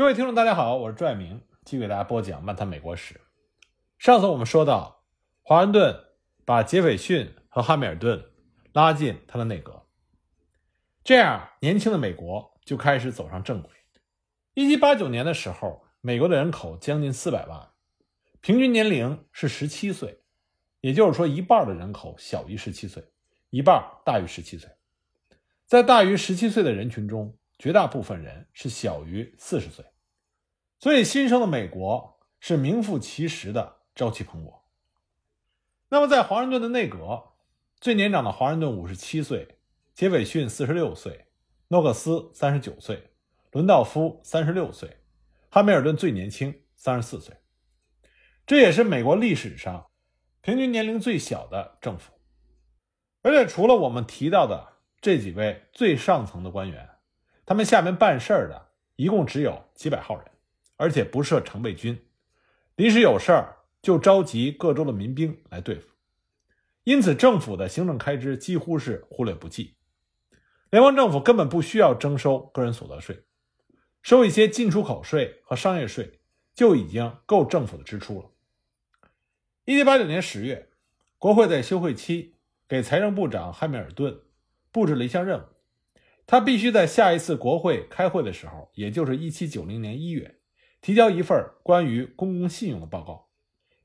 各位听众，大家好，我是朱爱明，继续给大家播讲《漫谈美国史》。上次我们说到，华盛顿把杰斐逊和汉密尔顿拉进他的内阁，这样年轻的美国就开始走上正轨。一七八九年的时候，美国的人口将近四百万，平均年龄是十七岁，也就是说，一半的人口小于十七岁，一半大于十七岁。在大于十七岁的人群中，绝大部分人是小于四十岁，所以新生的美国是名副其实的朝气蓬勃。那么，在华盛顿的内阁，最年长的华盛顿五十七岁，杰斐逊四十六岁，诺克斯三十九岁，伦道夫三十六岁，汉密尔顿最年轻三十四岁。这也是美国历史上平均年龄最小的政府。而且，除了我们提到的这几位最上层的官员。他们下面办事儿的一共只有几百号人，而且不设常备军，临时有事儿就召集各州的民兵来对付，因此政府的行政开支几乎是忽略不计。联邦政府根本不需要征收个人所得税，收一些进出口税和商业税就已经够政府的支出了。一七八九年十月，国会在休会期给财政部长汉密尔顿布置了一项任务。他必须在下一次国会开会的时候，也就是一七九零年一月，提交一份关于公共信用的报告，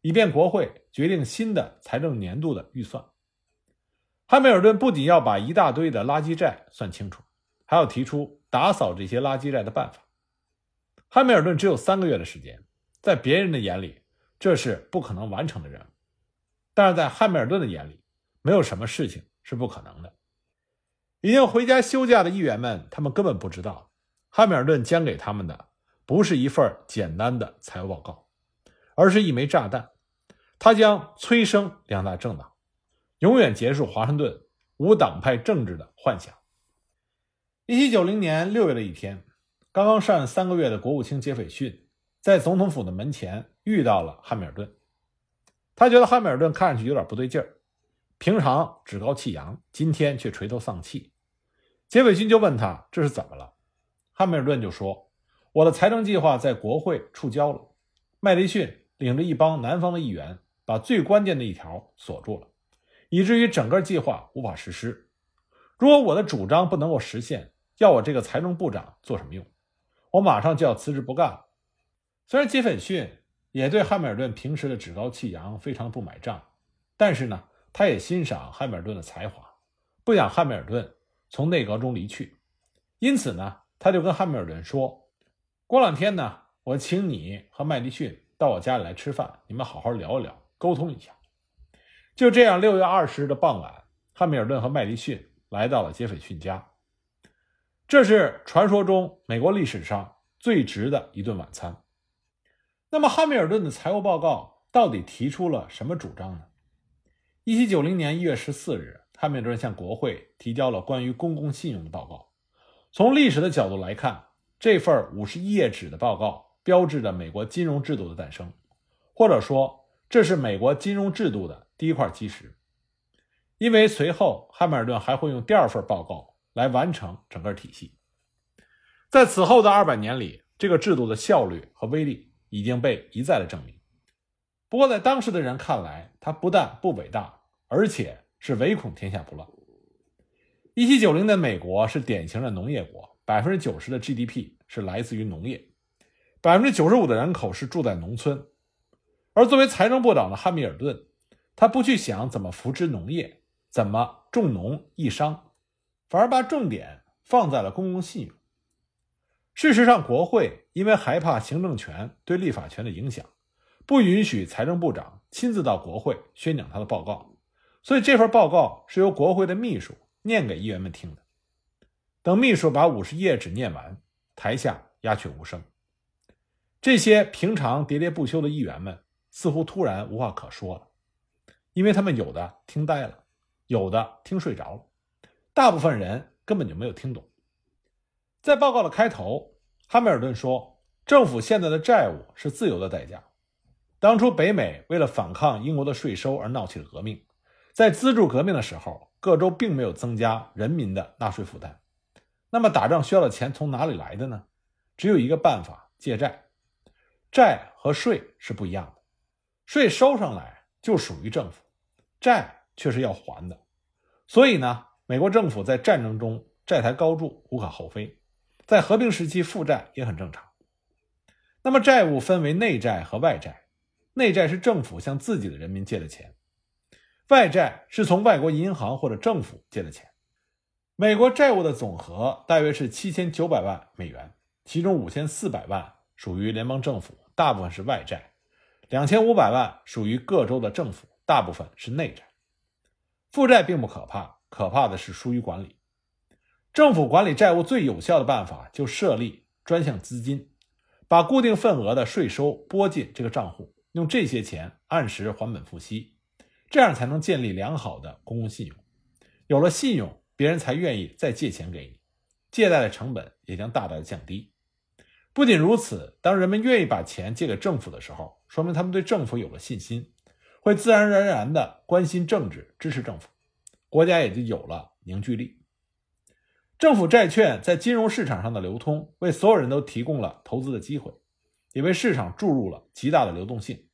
以便国会决定新的财政年度的预算。汉密尔顿不仅要把一大堆的垃圾债算清楚，还要提出打扫这些垃圾债的办法。汉密尔顿只有三个月的时间，在别人的眼里这是不可能完成的任务，但是在汉密尔顿的眼里，没有什么事情是不可能的。已经回家休假的议员们，他们根本不知道，汉密尔顿将给他们的不是一份简单的财务报告，而是一枚炸弹。他将催生两大政党，永远结束华盛顿无党派政治的幻想。一七九零年六月的一天，刚刚上任三个月的国务卿杰斐逊在总统府的门前遇到了汉密尔顿。他觉得汉密尔顿看上去有点不对劲儿，平常趾高气扬，今天却垂头丧气。杰斐逊就问他这是怎么了，汉密尔顿就说：“我的财政计划在国会触礁了，麦迪逊领着一帮南方的议员把最关键的一条锁住了，以至于整个计划无法实施。如果我的主张不能够实现，要我这个财政部长做什么用？我马上就要辞职不干了。”虽然杰斐逊也对汉密尔顿平时的趾高气扬非常不买账，但是呢，他也欣赏汉密尔顿的才华，不想汉密尔顿。从内阁中离去，因此呢，他就跟汉密尔顿说：“过两天呢，我请你和麦迪逊到我家里来吃饭，你们好好聊一聊，沟通一下。”就这样，六月二十日的傍晚，汉密尔顿和麦迪逊来到了杰斐逊家。这是传说中美国历史上最值的一顿晚餐。那么，汉密尔顿的财务报告到底提出了什么主张呢？一七九零年一月十四日。汉密尔顿向国会提交了关于公共信用的报告。从历史的角度来看，这份五十一页纸的报告标志着美国金融制度的诞生，或者说，这是美国金融制度的第一块基石。因为随后汉密尔顿还会用第二份报告来完成整个体系。在此后的二百年里，这个制度的效率和威力已经被一再的证明。不过，在当时的人看来，它不但不伟大，而且。是唯恐天下不乱。一七九零年，美国是典型的农业国，百分之九十的 GDP 是来自于农业，百分之九十五的人口是住在农村。而作为财政部长的汉密尔顿，他不去想怎么扶植农业，怎么重农抑商，反而把重点放在了公共信用。事实上，国会因为害怕行政权对立法权的影响，不允许财政部长亲自到国会宣讲他的报告。所以这份报告是由国会的秘书念给议员们听的。等秘书把五十页纸念完，台下鸦雀无声。这些平常喋喋不休的议员们似乎突然无话可说了，因为他们有的听呆了，有的听睡着了，大部分人根本就没有听懂。在报告的开头，汉密尔顿说：“政府现在的债务是自由的代价。当初北美为了反抗英国的税收而闹起了革命。”在资助革命的时候，各州并没有增加人民的纳税负担。那么打仗需要的钱从哪里来的呢？只有一个办法，借债。债和税是不一样的，税收上来就属于政府，债却是要还的。所以呢，美国政府在战争中债台高筑无可厚非，在和平时期负债也很正常。那么债务分为内债和外债，内债是政府向自己的人民借的钱，外债是从外国银行或者政府借的钱。美国债务的总和大约是七千九百万美元，其中五千四百万属于联邦政府，大部分是外债；两千五百万属于各州的政府，大部分是内债。负债并不可怕，可怕的是疏于管理。政府管理债务最有效的办法就设立专项资金。把固定份额的税收拨进这个账户，用这些钱按时还本付息，这样才能建立良好的公共信用。有了信用，别人才愿意再借钱给你，借贷的成本也将大大的降低。不仅如此，当人们愿意把钱借给政府的时候，说明他们对政府有了信心，会自然而然的关心政治，支持政府，国家也就有了凝聚力。政府债券在金融市场上的流通，为所有人都提供了投资的机会，也为市场注入了极大的流动性。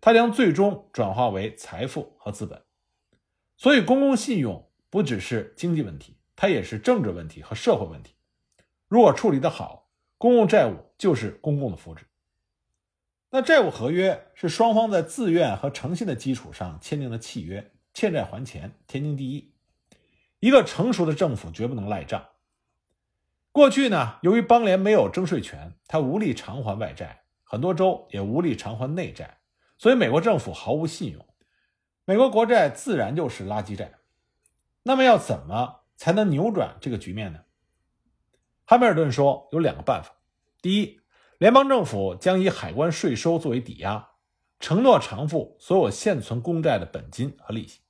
它将最终转化为财富和资本。所以，公共信用不只是经济问题，它也是政治问题和社会问题。如果处理得好，公共债务就是公共的福祉。那债务合约是双方在自愿和诚信的基础上签订的契约，欠债还钱，天经地义。一个成熟的政府绝不能赖账。过去呢，由于邦联没有征税权，他无力偿还外债，很多州也无力偿还内债，所以美国政府毫无信用，美国国债自然就是垃圾债。那么要怎么才能扭转这个局面呢？汉密尔顿说有两个办法：第一，联邦政府将以海关税收作为抵押，承诺偿付所有现存公债的本金和利息，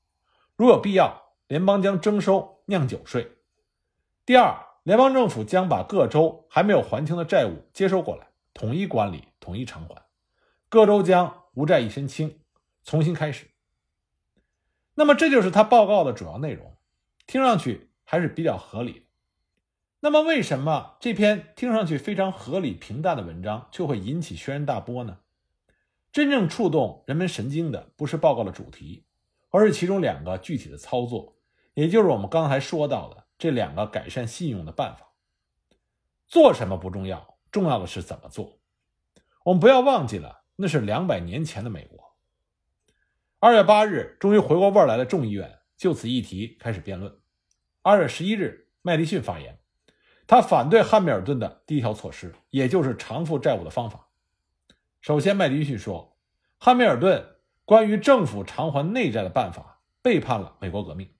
如有必要。联邦将征收酿酒税。第二，联邦政府将把各州还没有还清的债务接收过来，统一管理，统一偿还。各州将无债一身轻，重新开始。那么，这就是他报告的主要内容，听上去还是比较合理的。那么，为什么这篇听上去非常合理、平淡的文章却会引起轩然大波呢？真正触动人们神经的，不是报告的主题，而是其中两个具体的操作。也就是我们刚才说到的这两个改善信用的办法，做什么不重要，重要的是怎么做。我们不要忘记了，那是两百年前的美国。二月八日，终于回过味儿来的众议院就此议题开始辩论。二月十一日，麦迪逊发言，他反对汉密尔顿的第一条措施，也就是偿付债务的方法。首先，麦迪逊说，汉密尔顿关于政府偿还内债的办法背叛了美国革命。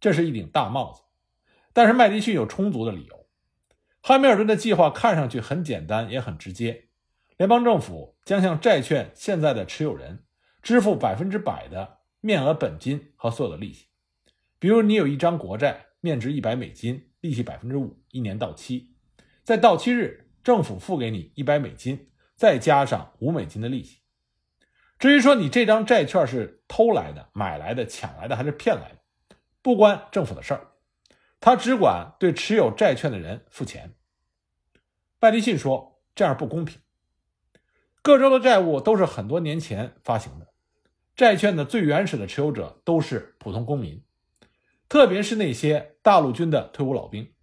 这是一顶大帽子，但是麦迪逊有充足的理由。汉密尔顿的计划看上去很简单，也很直接。联邦政府将向债券现在的持有人支付百分之百的面额本金和所有的利息。比如，你有一张国债，面值一百美金，利息百分之五，一年到期，在到期日，政府付给你一百美金，再加上五美金的利息。至于说你这张债券是偷来的、买来的、抢来的，还是骗来的？不关政府的事儿，他只管对持有债券的人付钱。麦迪逊说：“这样不公平。各州的债务都是很多年前发行的，债券的最原始的持有者都是普通公民，特别是那些大陆军的退伍老兵。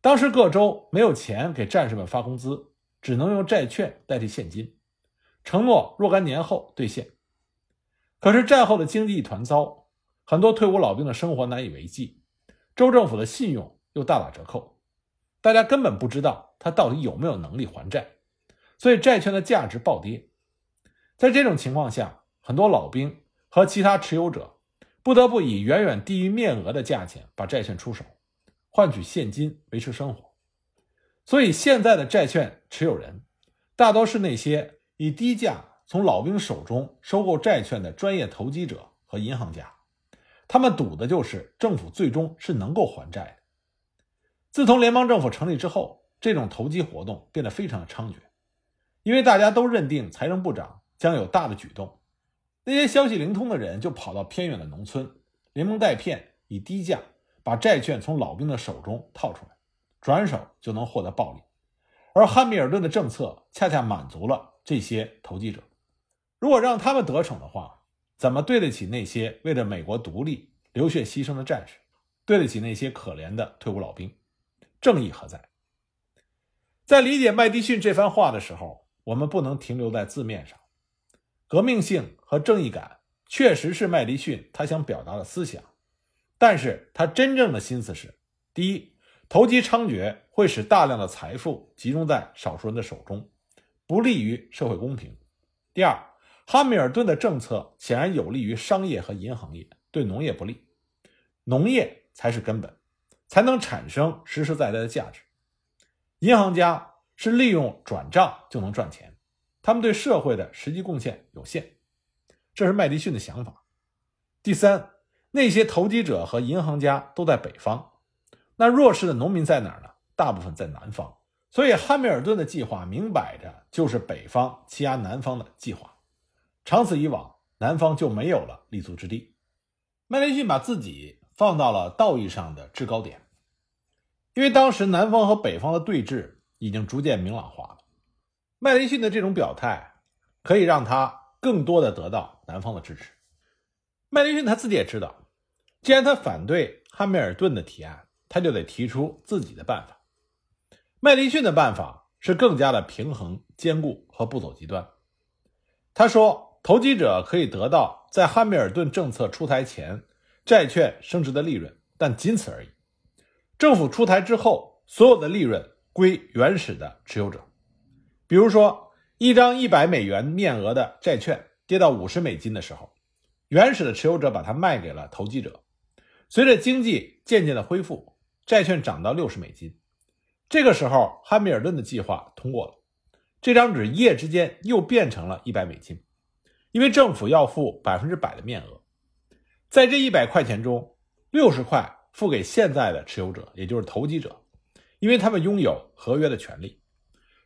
当时各州没有钱给战士们发工资，只能用债券代替现金，承诺若干年后兑现。可是战后的经济一团糟。”很多退伍老兵的生活难以为继，州政府的信用又大打折扣，大家根本不知道他到底有没有能力还债，所以债券的价值暴跌。在这种情况下，很多老兵和其他持有者不得不以远远低于面额的价钱把债券出手，换取现金维持生活。所以，现在的债券持有人大多是那些以低价从老兵手中收购债券的专业投机者和银行家。他们赌的就是政府最终是能够还债的。自从联邦政府成立之后，这种投机活动变得非常的猖獗，因为大家都认定财政部长将有大的举动，那些消息灵通的人就跑到偏远的农村，连蒙带骗，以低价把债券从老兵的手中套出来，转手就能获得暴利，而汉密尔顿的政策恰恰满足了这些投机者。如果让他们得逞的话，怎么对得起那些为了美国独立流血牺牲的战士？对得起那些可怜的退伍老兵？正义何在？在理解麦迪逊这番话的时候，我们不能停留在字面上。革命性和正义感确实是麦迪逊他想表达的思想，但是他真正的心思是：第一，投机猖獗会使大量的财富集中在少数人的手中，不利于社会公平；第二，哈密尔顿的政策显然有利于商业和银行业，对农业不利。农业才是根本，才能产生实实在在的价值。银行家是利用转账就能赚钱，他们对社会的实际贡献有限。这是麦迪逊的想法。第三，那些投机者和银行家都在北方，那弱势的农民在哪儿呢？大部分在南方。所以，汉密尔顿的计划明摆着就是北方欺压南方的计划。长此以往，南方就没有了立足之地。麦迪逊把自己放到了道义上的制高点，因为当时南方和北方的对峙已经逐渐明朗化。麦迪逊的这种表态可以让他更多的得到南方的支持。麦迪逊他自己也知道，既然他反对汉密尔顿的提案，他就得提出自己的办法。麦迪逊的办法是更加的平衡、兼顾和不走极端。他说。投机者可以得到在汉密尔顿政策出台前债券升值的利润，但仅此而已。政府出台之后，所有的利润归原始的持有者。比如说，一张一百美元面额的债券跌到五十美金的时候，原始的持有者把它卖给了投机者。随着经济渐渐的恢复，债券涨到六十美金。这个时候，汉密尔顿的计划通过了，这张纸一夜之间又变成了一百美金。因为政府要付百分之百的面额，在这一百块钱中，六十块付给现在的持有者，也就是投机者，因为他们拥有合约的权利；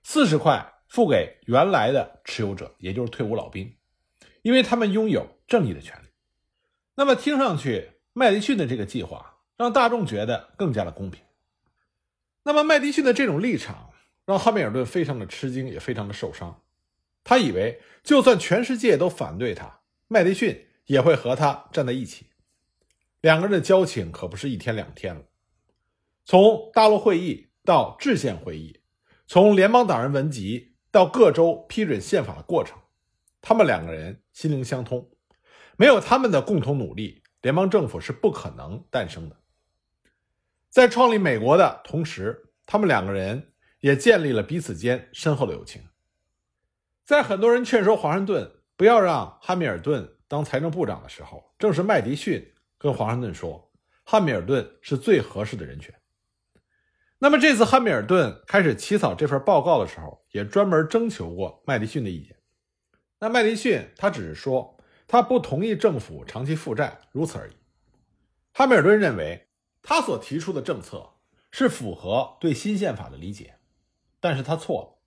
四十块付给原来的持有者，也就是退伍老兵，因为他们拥有正义的权利。那么，听上去麦迪逊的这个计划让大众觉得更加的公平。那么，麦迪逊的这种立场让汉密尔顿非常的吃惊，也非常的受伤。他以为，就算全世界都反对他，麦迪逊也会和他站在一起。两个人的交情可不是一天两天了。从大陆会议到制宪会议，从联邦党人文集到各州批准宪法的过程，他们两个人心灵相通。没有他们的共同努力，联邦政府是不可能诞生的。在创立美国的同时，他们两个人也建立了彼此间深厚的友情。在很多人劝说华盛顿不要让汉密尔顿当财政部长的时候，正是麦迪逊跟华盛顿说，汉密尔顿是最合适的人选。那么这次汉密尔顿开始起草这份报告的时候，也专门征求过麦迪逊的意见。那麦迪逊他只是说他不同意政府长期负债，如此而已。汉密尔顿认为他所提出的政策是符合对新宪法的理解，但是他错了。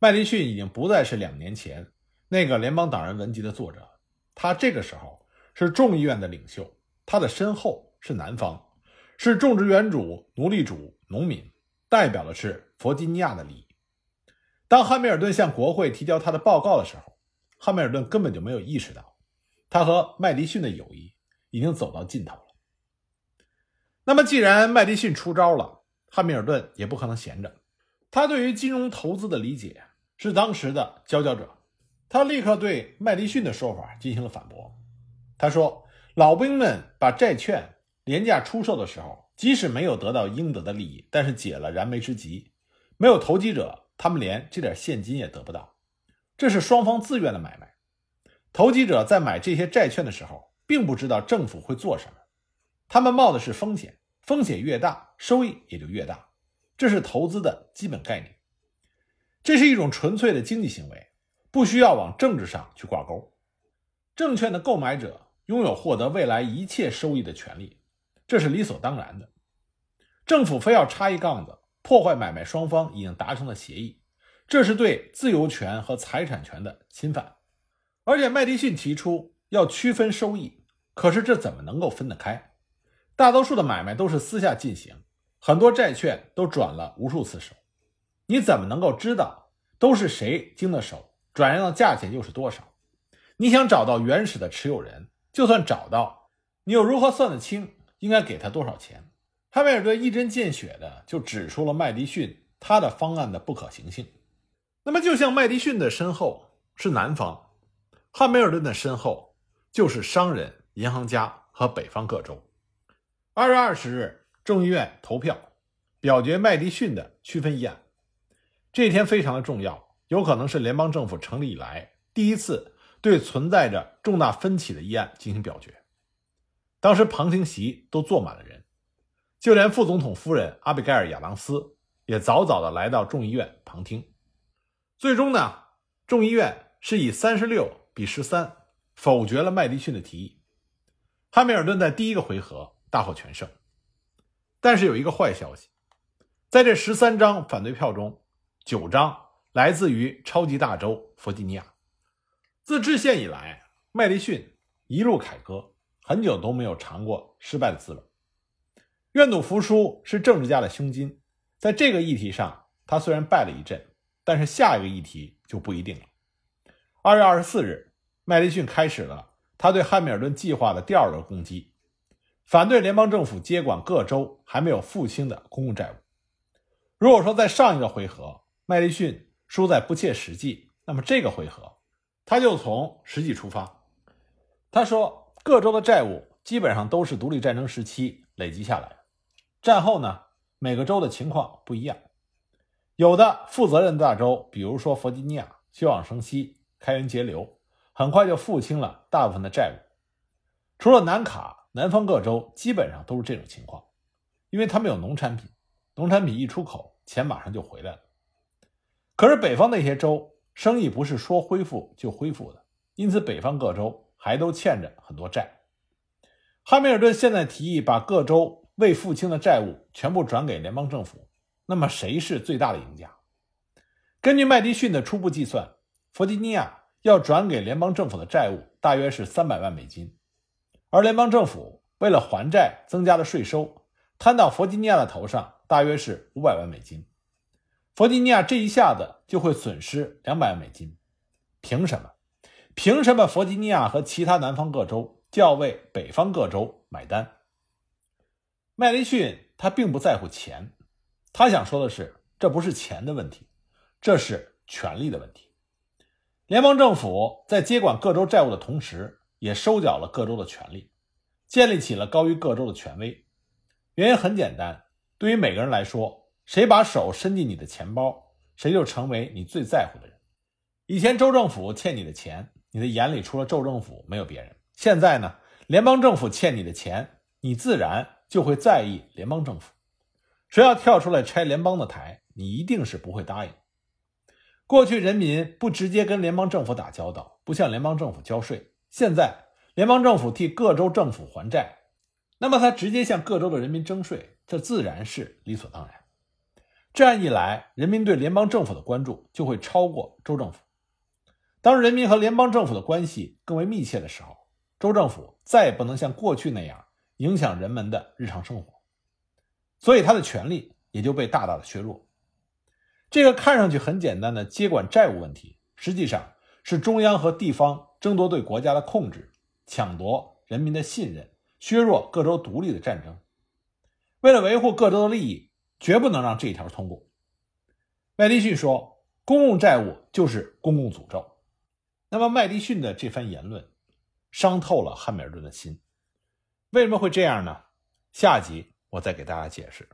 麦迪逊已经不再是两年前那个联邦党人文集的作者，他这个时候是众议院的领袖，他的身后是南方，是种植园主、奴隶主、农民，代表的是弗吉尼亚的利益。当汉密尔顿向国会提交他的报告的时候，汉密尔顿根本就没有意识到，他和麦迪逊的友谊已经走到尽头了。那么，既然麦迪逊出招了，汉密尔顿也不可能闲着，他对于金融投资的理解。是当时的佼佼者，他立刻对麦迪逊的说法进行了反驳。他说：“老兵们把债券廉价出售的时候，即使没有得到应得的利益，但是解了燃眉之急。没有投机者，他们连这点现金也得不到。这是双方自愿的买卖。投机者在买这些债券的时候，并不知道政府会做什么，他们冒的是风险，风险越大，收益也就越大。这是投资的基本概念。”这是一种纯粹的经济行为，不需要往政治上去挂钩。证券的购买者拥有获得未来一切收益的权利，这是理所当然的。政府非要插一杠子，破坏买卖双方已经达成的协议，这是对自由权和财产权的侵犯。而且麦迪逊提出要区分收益，可是这怎么能够分得开？大多数的买卖都是私下进行，很多债券都转了无数次手。你怎么能够知道都是谁经的手，转让的价钱又是多少？你想找到原始的持有人，就算找到，你又如何算得清应该给他多少钱？汉密尔顿一针见血的就指出了麦迪逊他的方案的不可行性。那么，就像麦迪逊的身后是南方，汉密尔顿的身后就是商人、银行家和北方各州。二月二十日，众议院投票表决麦迪逊的区分议案。这一天非常的重要，有可能是联邦政府成立以来第一次对存在着重大分歧的议案进行表决。当时旁听席都坐满了人，就连副总统夫人阿比盖尔·亚当斯也早早的来到众议院旁听。最终呢，众议院是以三十六比十三否决了麦迪逊的提议。汉密尔顿在第一个回合。大获全胜，但是有一个坏消息，在这十三张反对票中，九张来自于超级大州弗吉尼亚。自制宪以来，麦迪逊一路凯歌，很久都没有尝过失败的滋味。愿赌服输是政治家的胸襟，在这个议题上，他虽然败了一阵，但是下一个议题就不一定了。二月二十四日，麦迪逊开始了他对汉密尔顿计划的第二轮攻击。反对联邦政府接管各州还没有付清的公共债务。如果说在上一个回合麦迪逊输在不切实际，那么这个回合他就从实际出发。他说，各州的债务基本上都是独立战争时期累积下来的，战后呢，每个州的情况不一样。有的负责任的大州，比如说弗吉尼亚，休养生息，开源节流，很快就付清了大部分的债务。除了南卡。南方各州基本上都是这种情况，因为他们有农产品，农产品一出口，钱马上就回来了。可是北方那些州生意不是说恢复就恢复的，因此北方各州还都欠着很多债。汉密尔顿现在提议把各州未付清的债务全部转给联邦政府，那么谁是最大的赢家？根据麦迪逊的初步计算，弗吉尼亚要转给联邦政府的债务大约是三百万美金。而联邦政府为了还债，增加了税收，摊到弗吉尼亚的头上，大约是五百万美金。弗吉尼亚这一下子就会损失两百万美金。凭什么？凭什么弗吉尼亚和其他南方各州就要为北方各州买单？麦迪逊他并不在乎钱，他想说的是，这不是钱的问题，这是权力的问题。联邦政府在接管各州债务的同时。也收缴了各州的权利，建立起了高于各州的权威。原因很简单，对于每个人来说，谁把手伸进你的钱包，谁就成为你最在乎的人。以前州政府欠你的钱，你的眼里除了州政府没有别人。现在呢，联邦政府欠你的钱，你自然就会在意联邦政府。谁要跳出来拆联邦的台，你一定是不会答应。过去人民不直接跟联邦政府打交道，不向联邦政府交税。现在联邦政府替各州政府还债，那么他直接向各州的人民征税，这自然是理所当然。这样一来，人民对联邦政府的关注就会超过州政府。当人民和联邦政府的关系更为密切的时候，州政府再也不能像过去那样影响人们的日常生活，所以他的权力也就被大大的削弱。这个看上去很简单的接管债务问题，实际上是中央和地方。争夺对国家的控制，抢夺人民的信任，削弱各州独立的战争。为了维护各州的利益，绝不能让这一条通过。麦迪逊说：“公共债务就是公共诅咒。”那么，麦迪逊的这番言论伤透了汉密尔顿的心。为什么会这样呢？下集我再给大家解释。